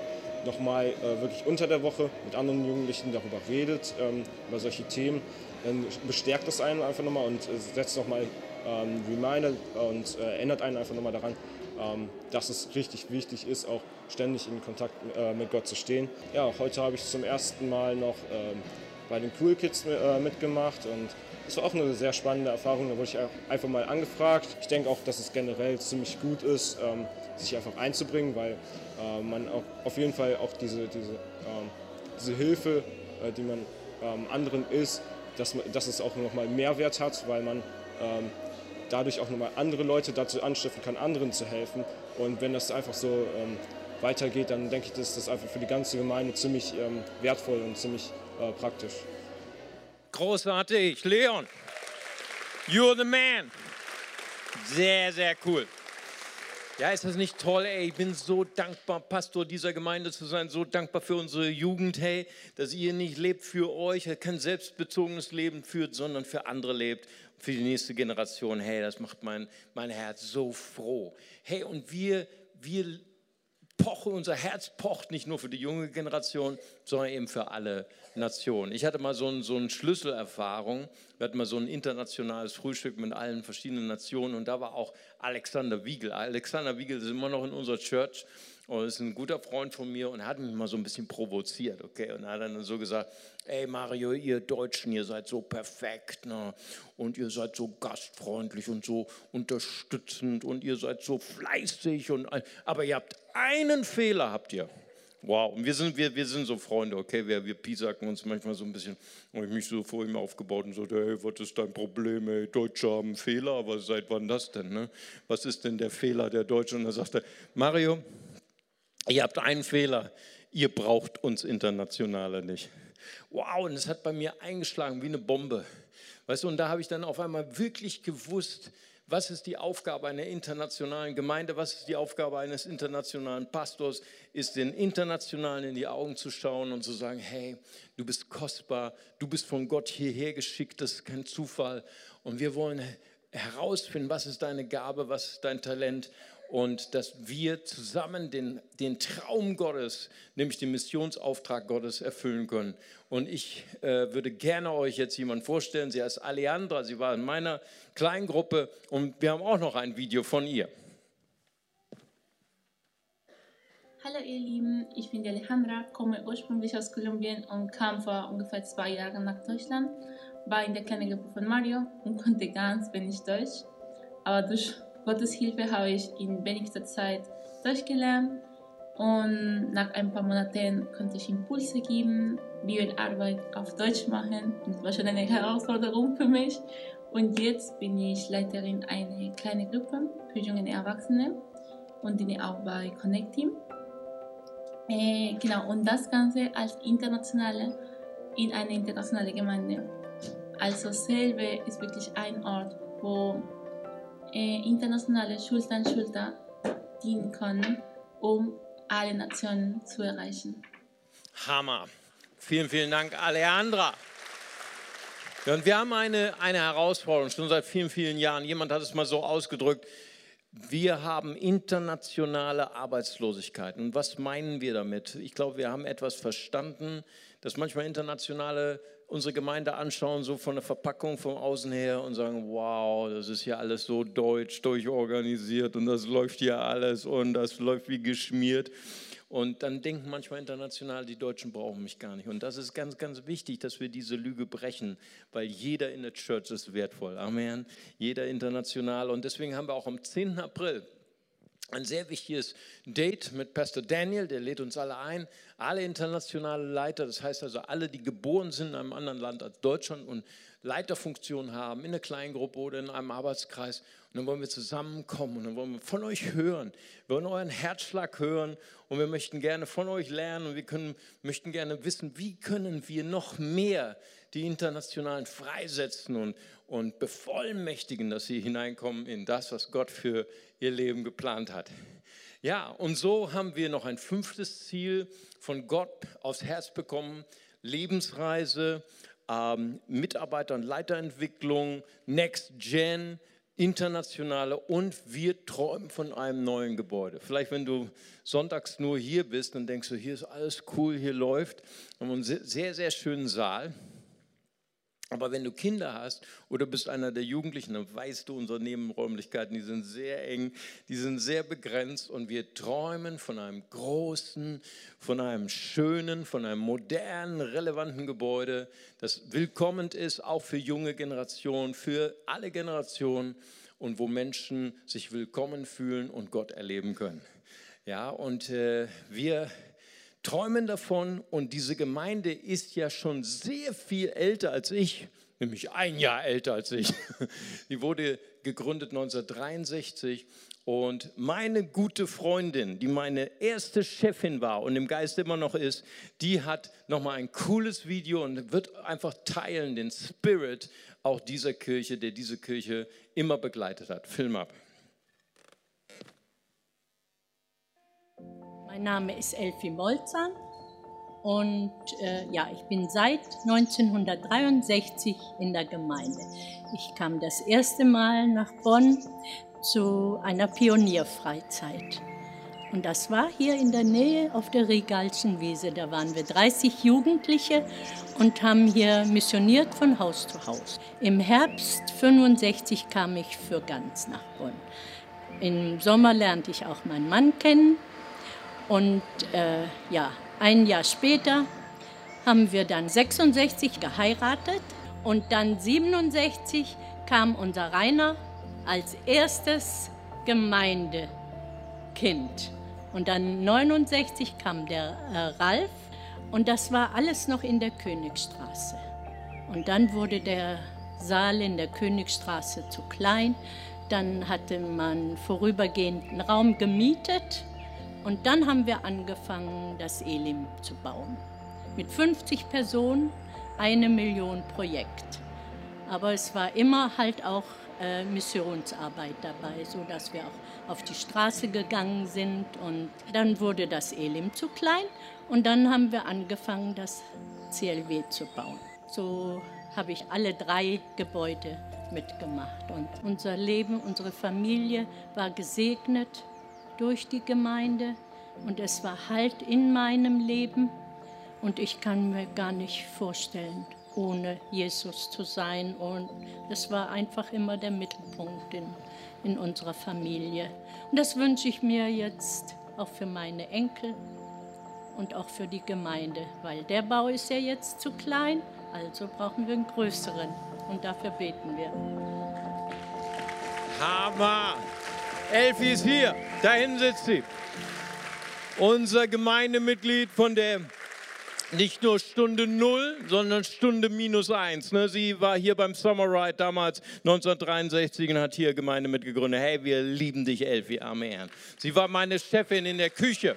nochmal äh, wirklich unter der Woche mit anderen Jugendlichen darüber redet, ähm, über solche Themen, dann bestärkt das einen einfach nochmal und äh, setzt nochmal ähm, Reminder und äh, erinnert einen einfach nochmal daran, ähm, dass es richtig wichtig ist, auch ständig in Kontakt äh, mit Gott zu stehen. Ja, heute habe ich zum ersten Mal noch ähm, bei den Cool Kids äh, mitgemacht und es war auch eine sehr spannende Erfahrung. Da wurde ich einfach mal angefragt. Ich denke auch, dass es generell ziemlich gut ist, ähm, sich einfach einzubringen, weil äh, man auch auf jeden Fall auch diese, diese, ähm, diese Hilfe, äh, die man ähm, anderen ist, dass, dass es auch nochmal Mehrwert hat, weil man dadurch auch nochmal andere Leute dazu anstiften kann, anderen zu helfen. Und wenn das einfach so weitergeht, dann denke ich, dass das einfach für die ganze Gemeinde ziemlich wertvoll und ziemlich äh, praktisch. Großartig, Leon. You're the man. Sehr, sehr cool. Ja, ist das nicht toll, ey? Ich bin so dankbar, Pastor dieser Gemeinde zu sein, so dankbar für unsere Jugend, hey, dass ihr nicht lebt für euch, kein selbstbezogenes Leben führt, sondern für andere lebt, für die nächste Generation. Hey, das macht mein, mein Herz so froh. Hey, und wir, wir pochen, unser Herz pocht nicht nur für die junge Generation, sondern eben für alle Nationen. Ich hatte mal so, ein, so eine Schlüsselerfahrung. Wir hatten mal so ein internationales Frühstück mit allen verschiedenen Nationen und da war auch Alexander Wiegel. Alexander Wiegel ist immer noch in unserer Church und ist ein guter Freund von mir und hat mich mal so ein bisschen provoziert, okay? Und hat dann so gesagt, ey Mario, ihr Deutschen, ihr seid so perfekt, ne? Und ihr seid so gastfreundlich und so unterstützend und ihr seid so fleißig und aber ihr habt einen Fehler habt ihr. Wow, und wir sind, wir, wir sind so Freunde, okay? Wir, wir piesacken uns manchmal so ein bisschen. Und ich mich so vor ihm aufgebaut und so, hey, was ist dein Problem, ey? Deutsche haben Fehler, aber seit wann das denn, ne? Was ist denn der Fehler der Deutschen? Und da sagt er, Mario, ihr habt einen Fehler, ihr braucht uns Internationale nicht. Wow, und es hat bei mir eingeschlagen wie eine Bombe. Weißt du, und da habe ich dann auf einmal wirklich gewusst, was ist die Aufgabe einer internationalen Gemeinde, was ist die Aufgabe eines internationalen Pastors, ist den Internationalen in die Augen zu schauen und zu sagen, hey, du bist kostbar, du bist von Gott hierher geschickt, das ist kein Zufall. Und wir wollen herausfinden, was ist deine Gabe, was ist dein Talent und dass wir zusammen den, den Traum Gottes, nämlich den Missionsauftrag Gottes erfüllen können. Und ich äh, würde gerne euch jetzt jemanden vorstellen. Sie heißt Alejandra, sie war in meiner kleinen Gruppe und wir haben auch noch ein Video von ihr. Hallo ihr Lieben, ich bin Alejandra, komme ursprünglich aus Kolumbien und kam vor ungefähr zwei Jahren nach Deutschland, war in der kleinen Gruppe von Mario und konnte ganz wenig Deutsch. Aber durch Gottes Hilfe habe ich in wenigster Zeit Deutsch gelernt und nach ein paar Monaten konnte ich Impulse geben, Bibelarbeit auf Deutsch machen. Das war schon eine Herausforderung für mich. Und jetzt bin ich Leiterin einer kleinen Gruppe für junge Erwachsene und diene auch bei Connect Team. Äh, genau, und das Ganze als internationale, in eine internationale Gemeinde. Also Selbe ist wirklich ein Ort, wo äh, internationale Schulter an Schulter dienen können, um alle Nationen zu erreichen. Hammer. Vielen, vielen Dank, Alejandra. Ja, und wir haben eine, eine Herausforderung schon seit vielen, vielen Jahren. Jemand hat es mal so ausgedrückt. Wir haben internationale Arbeitslosigkeit. Und was meinen wir damit? Ich glaube, wir haben etwas verstanden, dass manchmal internationale unsere Gemeinde anschauen, so von der Verpackung vom Außen her und sagen, wow, das ist ja alles so deutsch durchorganisiert und das läuft hier alles und das läuft wie geschmiert. Und dann denken manchmal international, die Deutschen brauchen mich gar nicht. Und das ist ganz, ganz wichtig, dass wir diese Lüge brechen, weil jeder in der Church ist wertvoll. Amen. Jeder international. Und deswegen haben wir auch am 10. April ein sehr wichtiges Date mit Pastor Daniel, der lädt uns alle ein, alle internationale Leiter, das heißt also alle, die geboren sind in einem anderen Land als Deutschland und Leiterfunktionen haben, in einer Kleingruppe oder in einem Arbeitskreis. Und dann wollen wir zusammenkommen und dann wollen wir von euch hören. Wir wollen euren Herzschlag hören und wir möchten gerne von euch lernen und wir können, möchten gerne wissen, wie können wir noch mehr die Internationalen freisetzen und, und bevollmächtigen, dass sie hineinkommen in das, was Gott für ihr Leben geplant hat. Ja, und so haben wir noch ein fünftes Ziel von Gott aufs Herz bekommen. Lebensreise, ähm, Mitarbeiter- und Leiterentwicklung, Next Gen, internationale und wir träumen von einem neuen Gebäude. Vielleicht, wenn du sonntags nur hier bist, dann denkst du, hier ist alles cool, hier läuft. Wir haben einen sehr, sehr schönen Saal. Aber wenn du Kinder hast oder bist einer der Jugendlichen, dann weißt du, unsere Nebenräumlichkeiten, die sind sehr eng, die sind sehr begrenzt und wir träumen von einem großen, von einem schönen, von einem modernen, relevanten Gebäude, das willkommen ist, auch für junge Generationen, für alle Generationen und wo Menschen sich willkommen fühlen und Gott erleben können. Ja, und äh, wir träumen davon und diese Gemeinde ist ja schon sehr viel älter als ich. nämlich ein Jahr älter als ich. Die wurde gegründet 1963 und meine gute Freundin, die meine erste Chefin war und im Geist immer noch ist, die hat nochmal ein cooles Video und wird einfach teilen den Spirit auch dieser Kirche, der diese Kirche immer begleitet hat. Film ab. Mein Name ist Elfi Molzan und äh, ja, ich bin seit 1963 in der Gemeinde. Ich kam das erste Mal nach Bonn zu einer Pionierfreizeit. Und das war hier in der Nähe auf der Regalschen Wiese. Da waren wir 30 Jugendliche und haben hier missioniert von Haus zu Haus. Im Herbst 65 kam ich für ganz nach Bonn. Im Sommer lernte ich auch meinen Mann kennen. Und äh, ja, ein Jahr später haben wir dann 66 geheiratet und dann 67 kam unser Rainer als erstes Gemeindekind. Und dann 69 kam der äh, Ralf und das war alles noch in der Königstraße. Und dann wurde der Saal in der Königstraße zu klein. Dann hatte man vorübergehend einen Raum gemietet und dann haben wir angefangen, das Elim zu bauen. Mit 50 Personen, eine Million Projekt. Aber es war immer halt auch äh, Missionsarbeit dabei, so dass wir auch auf die Straße gegangen sind und dann wurde das Elim zu klein und dann haben wir angefangen, das CLW zu bauen. So habe ich alle drei Gebäude mitgemacht und unser Leben, unsere Familie war gesegnet durch die Gemeinde und es war Halt in meinem Leben und ich kann mir gar nicht vorstellen, ohne Jesus zu sein. Und es war einfach immer der Mittelpunkt in, in unserer Familie. Und das wünsche ich mir jetzt auch für meine Enkel und auch für die Gemeinde, weil der Bau ist ja jetzt zu klein, also brauchen wir einen größeren. Und dafür beten wir. Hammer! Elfi ist hier, da hinten sitzt sie. Unser Gemeindemitglied von der nicht nur Stunde Null, sondern Stunde minus eins. Ne? Sie war hier beim Summer Ride damals 1963 und hat hier Gemeinde mitgegründet. Hey, wir lieben dich, Elfi, Amen. Sie war meine Chefin in der Küche.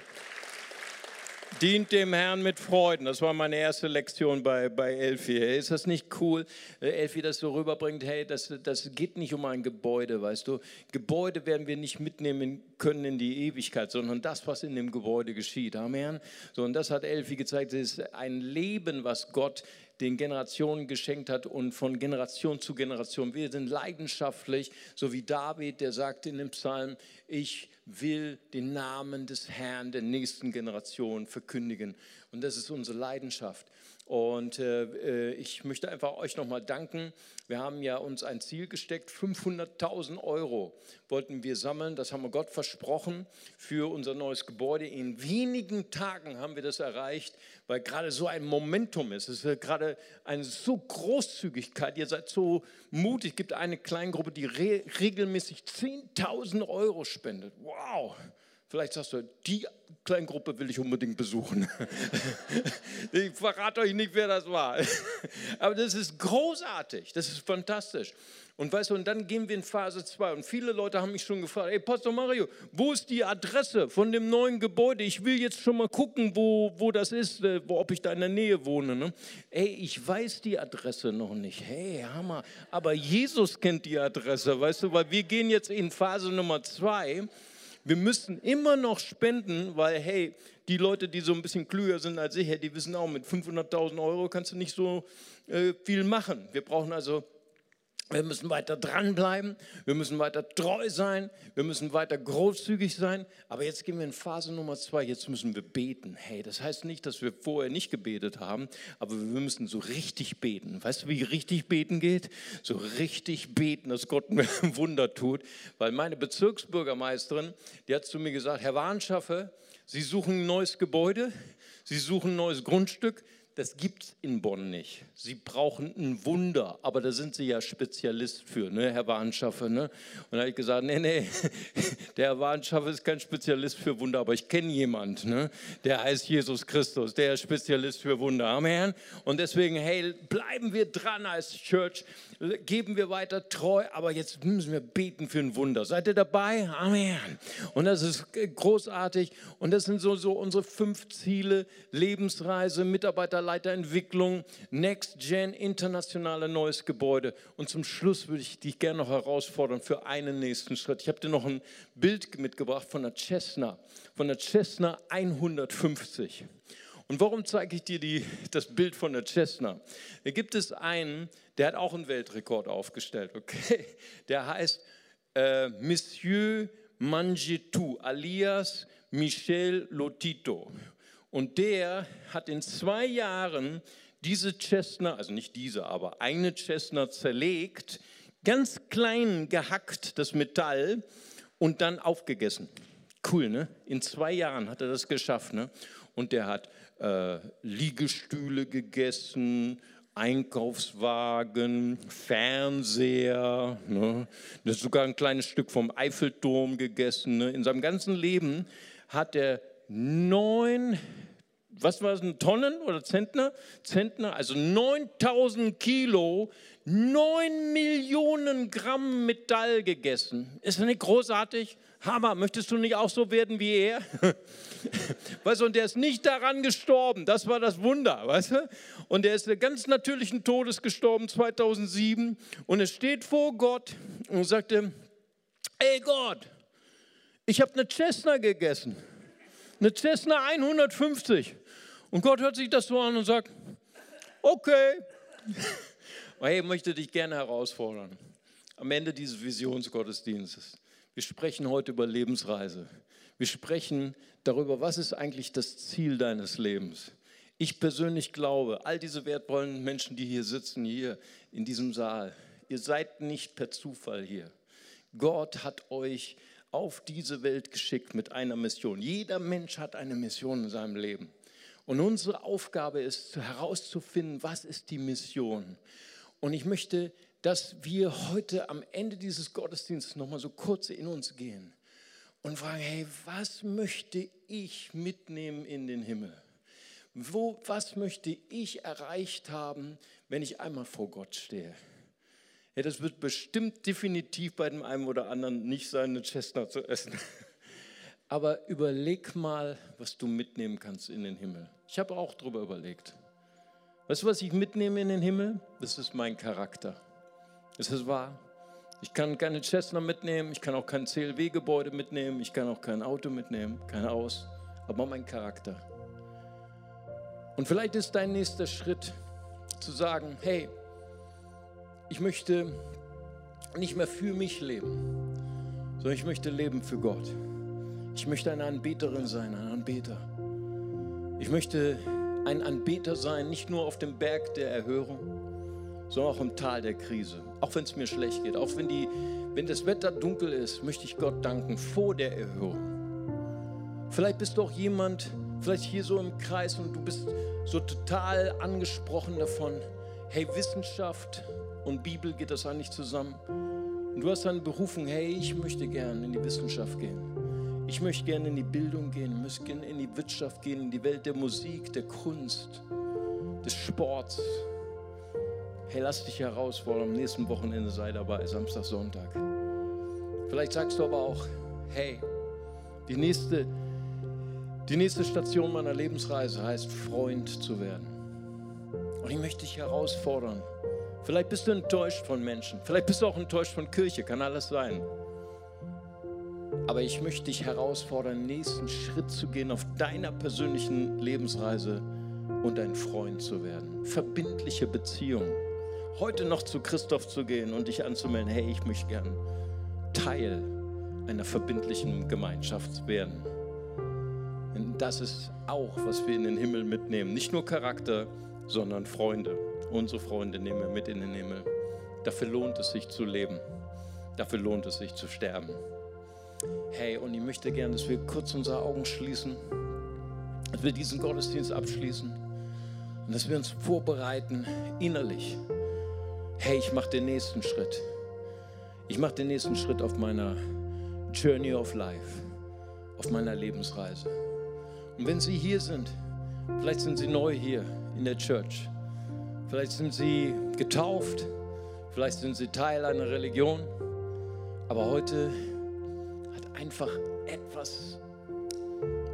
Dient dem Herrn mit Freuden. Das war meine erste Lektion bei, bei Elfi. Ist das nicht cool, äh, Elfi, das so rüberbringt? Hey, das, das geht nicht um ein Gebäude, weißt du. Gebäude werden wir nicht mitnehmen können in die Ewigkeit, sondern das, was in dem Gebäude geschieht. Amen. So, und das hat Elfi gezeigt. Es ist ein Leben, was Gott den Generationen geschenkt hat und von Generation zu Generation. Wir sind leidenschaftlich, so wie David, der sagt in dem Psalm, ich will den Namen des Herrn der nächsten Generation verkündigen. Und das ist unsere Leidenschaft. Und äh, äh ich möchte einfach euch nochmal danken. Wir haben ja uns ein Ziel gesteckt, 500.000 Euro wollten wir sammeln. Das haben wir Gott versprochen für unser neues Gebäude. In wenigen Tagen haben wir das erreicht, weil gerade so ein Momentum ist. Es ist gerade eine so Großzügigkeit. Ihr seid so mutig. Es gibt eine Kleingruppe, die re regelmäßig 10.000 Euro spendet. Wow! Vielleicht sagst du, die Kleingruppe will ich unbedingt besuchen. Ich verrate euch nicht, wer das war. Aber das ist großartig, das ist fantastisch. Und weißt du, und dann gehen wir in Phase 2. Und viele Leute haben mich schon gefragt, hey Pastor Mario, wo ist die Adresse von dem neuen Gebäude? Ich will jetzt schon mal gucken, wo, wo das ist, äh, wo, ob ich da in der Nähe wohne. Ne? Ey, ich weiß die Adresse noch nicht. Hey, Hammer. Aber Jesus kennt die Adresse, weißt du, weil wir gehen jetzt in Phase Nummer 2 wir müssen immer noch spenden, weil, hey, die Leute, die so ein bisschen klüger sind als ich, die wissen auch, mit 500.000 Euro kannst du nicht so äh, viel machen. Wir brauchen also wir müssen weiter dranbleiben, wir müssen weiter treu sein, wir müssen weiter großzügig sein. Aber jetzt gehen wir in Phase Nummer zwei, jetzt müssen wir beten. Hey, das heißt nicht, dass wir vorher nicht gebetet haben, aber wir müssen so richtig beten. Weißt du, wie richtig beten geht? So richtig beten, dass Gott mir ein Wunder tut. Weil meine Bezirksbürgermeisterin, die hat zu mir gesagt, Herr Warnschaffe, Sie suchen ein neues Gebäude, Sie suchen ein neues Grundstück, das gibt es in Bonn nicht. Sie brauchen ein Wunder, aber da sind Sie ja Spezialist für, ne, Herr Warnschaffer. Ne? Und da habe ich gesagt, nee, nee, der Herr Warnschaffer ist kein Spezialist für Wunder, aber ich kenne jemanden, ne? der heißt Jesus Christus, der ist Spezialist für Wunder. Amen. Und deswegen, hey, bleiben wir dran als Church, geben wir weiter treu, aber jetzt müssen wir beten für ein Wunder. Seid ihr dabei? Amen. Und das ist großartig. Und das sind so, so unsere fünf Ziele, Lebensreise, Mitarbeiter Leiterentwicklung, Next Gen, internationale neues Gebäude. Und zum Schluss würde ich dich gerne noch herausfordern für einen nächsten Schritt. Ich habe dir noch ein Bild mitgebracht von der Cessna, von der Cessna 150. Und warum zeige ich dir die, das Bild von der Cessna? Da gibt es einen, der hat auch einen Weltrekord aufgestellt, okay? Der heißt äh, Monsieur Mangetou, alias Michel Lotito. Und der hat in zwei Jahren diese Cessna, also nicht diese, aber eine Cessna zerlegt, ganz klein gehackt, das Metall, und dann aufgegessen. Cool, ne? In zwei Jahren hat er das geschafft, ne? Und der hat äh, Liegestühle gegessen, Einkaufswagen, Fernseher, ne? sogar ein kleines Stück vom Eiffelturm gegessen. Ne? In seinem ganzen Leben hat er neun, was war es, Tonnen oder Zentner? Zentner, also 9000 Kilo, 9 Millionen Gramm Metall gegessen. Ist das nicht großartig? Hammer, möchtest du nicht auch so werden wie er? weißt du, und der ist nicht daran gestorben, das war das Wunder, weißt du? Und er ist ganz natürlichen Todes gestorben 2007 und er steht vor Gott und sagte, ey Gott, ich habe eine Cessna gegessen, eine Cessna 150. Und Gott hört sich das so an und sagt, okay. ich möchte dich gerne herausfordern. Am Ende dieses Visionsgottesdienstes. Wir sprechen heute über Lebensreise. Wir sprechen darüber, was ist eigentlich das Ziel deines Lebens. Ich persönlich glaube, all diese wertvollen Menschen, die hier sitzen, hier in diesem Saal, ihr seid nicht per Zufall hier. Gott hat euch auf diese Welt geschickt mit einer Mission. Jeder Mensch hat eine Mission in seinem Leben. Und unsere Aufgabe ist herauszufinden, was ist die Mission. Und ich möchte, dass wir heute am Ende dieses Gottesdienstes nochmal so kurz in uns gehen und fragen, hey, was möchte ich mitnehmen in den Himmel? Wo, was möchte ich erreicht haben, wenn ich einmal vor Gott stehe? Ja, das wird bestimmt definitiv bei dem einen oder anderen nicht sein, eine Chestnut zu essen. Aber überleg mal, was du mitnehmen kannst in den Himmel. Ich habe auch darüber überlegt. Weißt du, was ich mitnehme in den Himmel? Das ist mein Charakter. Das ist wahr. Ich kann keine Cessna mitnehmen, ich kann auch kein CLW-Gebäude mitnehmen, ich kann auch kein Auto mitnehmen, kein Haus, aber mein Charakter. Und vielleicht ist dein nächster Schritt zu sagen, hey, ich möchte nicht mehr für mich leben, sondern ich möchte leben für Gott. Ich möchte eine Anbeterin sein, ein Anbeter. Ich möchte ein Anbeter sein, nicht nur auf dem Berg der Erhörung, sondern auch im Tal der Krise. Auch wenn es mir schlecht geht, auch wenn, die, wenn das Wetter dunkel ist, möchte ich Gott danken vor der Erhörung. Vielleicht bist du auch jemand, vielleicht hier so im Kreis und du bist so total angesprochen davon, hey, Wissenschaft, und Bibel geht das eigentlich zusammen. Und du hast eine Berufung, hey, ich möchte gerne in die Wissenschaft gehen. Ich möchte gerne in die Bildung gehen, möchte gerne in die Wirtschaft gehen, in die Welt der Musik, der Kunst, des Sports. Hey, lass dich herausfordern. Am nächsten Wochenende sei dabei, Samstag, Sonntag. Vielleicht sagst du aber auch, hey, die nächste, die nächste Station meiner Lebensreise heißt, Freund zu werden. Und ich möchte dich herausfordern, Vielleicht bist du enttäuscht von Menschen. Vielleicht bist du auch enttäuscht von Kirche. Kann alles sein. Aber ich möchte dich herausfordern, den nächsten Schritt zu gehen auf deiner persönlichen Lebensreise und ein Freund zu werden. Verbindliche Beziehungen. Heute noch zu Christoph zu gehen und dich anzumelden, hey, ich möchte gern Teil einer verbindlichen Gemeinschaft werden. Denn das ist auch, was wir in den Himmel mitnehmen. Nicht nur Charakter, sondern Freunde. Unsere Freunde nehmen wir mit in den Himmel. Dafür lohnt es sich zu leben. Dafür lohnt es sich zu sterben. Hey, und ich möchte gerne, dass wir kurz unsere Augen schließen, dass wir diesen Gottesdienst abschließen. Und dass wir uns vorbereiten innerlich. Hey, ich mache den nächsten Schritt. Ich mache den nächsten Schritt auf meiner Journey of Life, auf meiner Lebensreise. Und wenn Sie hier sind, vielleicht sind Sie neu hier in der Church, vielleicht sind Sie getauft, vielleicht sind Sie Teil einer Religion, aber heute einfach etwas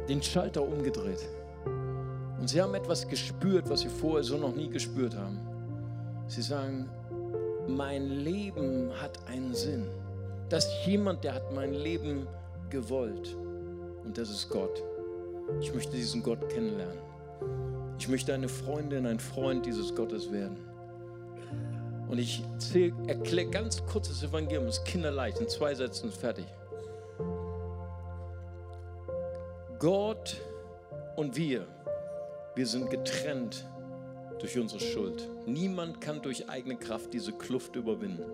den Schalter umgedreht. Und sie haben etwas gespürt, was sie vorher so noch nie gespürt haben. Sie sagen, mein Leben hat einen Sinn. Das ist jemand, der hat mein Leben gewollt. Und das ist Gott. Ich möchte diesen Gott kennenlernen. Ich möchte eine Freundin, ein Freund dieses Gottes werden. Und ich erkläre ganz kurz das Evangelium, das ist kinderleicht, in zwei Sätzen fertig. Gott und wir wir sind getrennt durch unsere Schuld. Niemand kann durch eigene Kraft diese Kluft überwinden.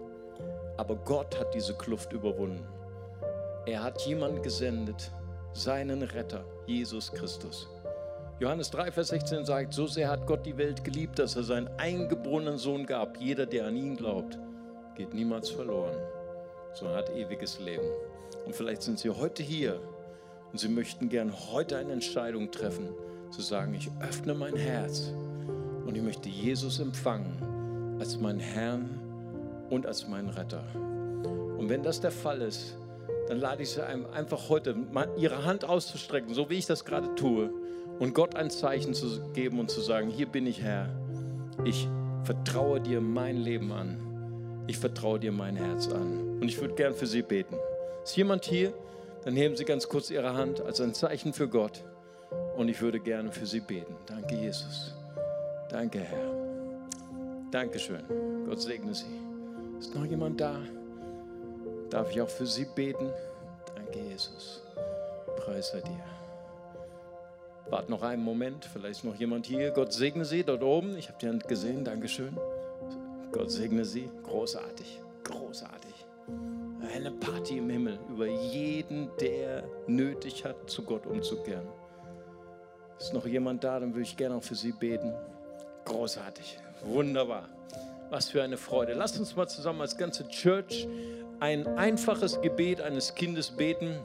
Aber Gott hat diese Kluft überwunden. Er hat jemanden gesendet, seinen Retter, Jesus Christus. Johannes 3, Vers 16 sagt, so sehr hat Gott die Welt geliebt, dass er seinen eingeborenen Sohn gab. Jeder, der an ihn glaubt, geht niemals verloren, sondern hat ewiges Leben. Und vielleicht sind Sie heute hier und Sie möchten gern heute eine Entscheidung treffen zu sagen, ich öffne mein Herz und ich möchte Jesus empfangen als meinen Herrn und als meinen Retter. Und wenn das der Fall ist, dann lade ich Sie einfach heute, Ihre Hand auszustrecken, so wie ich das gerade tue, und Gott ein Zeichen zu geben und zu sagen, hier bin ich Herr. Ich vertraue dir mein Leben an. Ich vertraue dir mein Herz an. Und ich würde gern für Sie beten. Ist jemand hier? Dann heben Sie ganz kurz Ihre Hand als ein Zeichen für Gott. Und ich würde gerne für Sie beten. Danke, Jesus. Danke, Herr. Dankeschön. Gott segne Sie. Ist noch jemand da? Darf ich auch für Sie beten? Danke, Jesus. Preis sei dir. Wart noch einen Moment, vielleicht ist noch jemand hier. Gott segne Sie dort oben. Ich habe die Hand gesehen. Dankeschön. Gott segne Sie. Großartig. Großartig. Eine Party im Himmel über jeden, der nötig hat, zu Gott umzukehren. Ist noch jemand da, dann würde ich gerne auch für Sie beten. Großartig, wunderbar. Was für eine Freude. Lasst uns mal zusammen als ganze Church ein einfaches Gebet eines Kindes beten.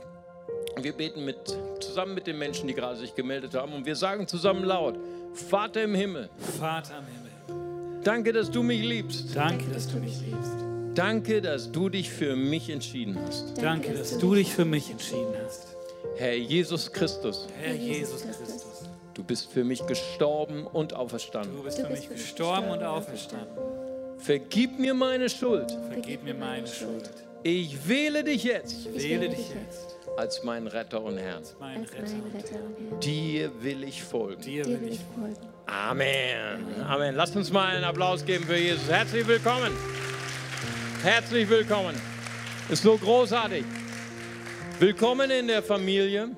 Wir beten mit, zusammen mit den Menschen, die gerade sich gemeldet haben. Und wir sagen zusammen laut, Vater im Himmel. Vater im Himmel. Danke, dass du mich liebst. Danke, dass du mich liebst. Danke, dass du dich für mich entschieden hast. Danke, dass du dich für mich entschieden hast. Herr Jesus Christus. Herr Jesus Christus. Du bist für mich gestorben und auferstanden. Du bist für mich gestorben und auferstanden. Vergib mir meine Schuld. Vergib mir meine Schuld. Ich wähle dich jetzt. Ich wähle dich jetzt als mein Retter und Herr. Mein Retter. Dir will ich folgen. Dir will ich folgen. Amen. Amen. Lasst uns mal einen Applaus geben für Jesus. Herzlich willkommen. Herzlich willkommen. Ist so großartig. Willkommen in der Familie.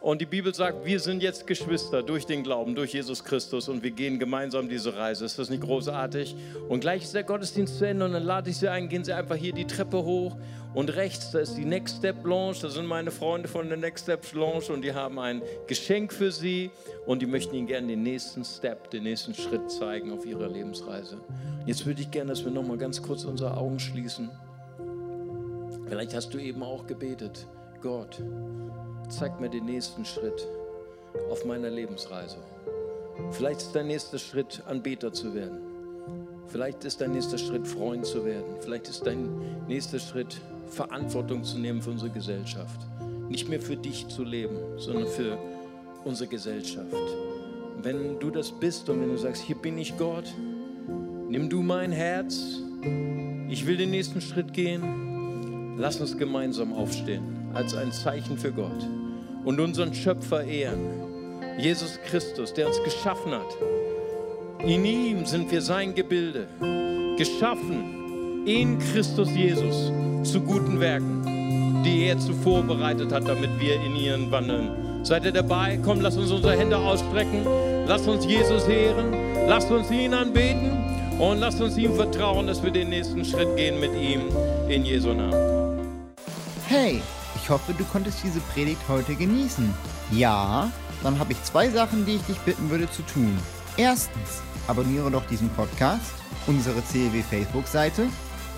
Und die Bibel sagt, wir sind jetzt Geschwister durch den Glauben, durch Jesus Christus und wir gehen gemeinsam diese Reise. Ist das nicht großartig? Und gleich ist der Gottesdienst zu Ende und dann lade ich Sie ein, gehen Sie einfach hier die Treppe hoch und rechts, da ist die Next Step Lounge, da sind meine Freunde von der Next Step Lounge und die haben ein Geschenk für Sie und die möchten Ihnen gerne den nächsten Step, den nächsten Schritt zeigen auf Ihrer Lebensreise. Jetzt würde ich gerne, dass wir nochmal ganz kurz unsere Augen schließen. Vielleicht hast du eben auch gebetet, Gott, zeig mir den nächsten Schritt auf meiner Lebensreise. Vielleicht ist dein nächster Schritt, Anbeter zu werden. Vielleicht ist dein nächster Schritt, Freund zu werden. Vielleicht ist dein nächster Schritt, Verantwortung zu nehmen für unsere Gesellschaft. Nicht mehr für dich zu leben, sondern für unsere Gesellschaft. Wenn du das bist und wenn du sagst, hier bin ich Gott, nimm du mein Herz, ich will den nächsten Schritt gehen, lass uns gemeinsam aufstehen als ein Zeichen für Gott und unseren Schöpfer ehren. Jesus Christus, der uns geschaffen hat. In ihm sind wir sein Gebilde, geschaffen in Christus Jesus zu guten Werken, die er zuvor bereitet hat, damit wir in ihren wandeln. Seid ihr dabei? Komm, lasst uns unsere Hände ausstrecken. Lasst uns Jesus ehren. Lasst uns ihn anbeten. Und lasst uns ihm vertrauen, dass wir den nächsten Schritt gehen mit ihm in Jesu Namen. Hey! Ich hoffe, du konntest diese Predigt heute genießen. Ja, dann habe ich zwei Sachen, die ich dich bitten würde zu tun. Erstens, abonniere doch diesen Podcast, unsere CLW Facebook-Seite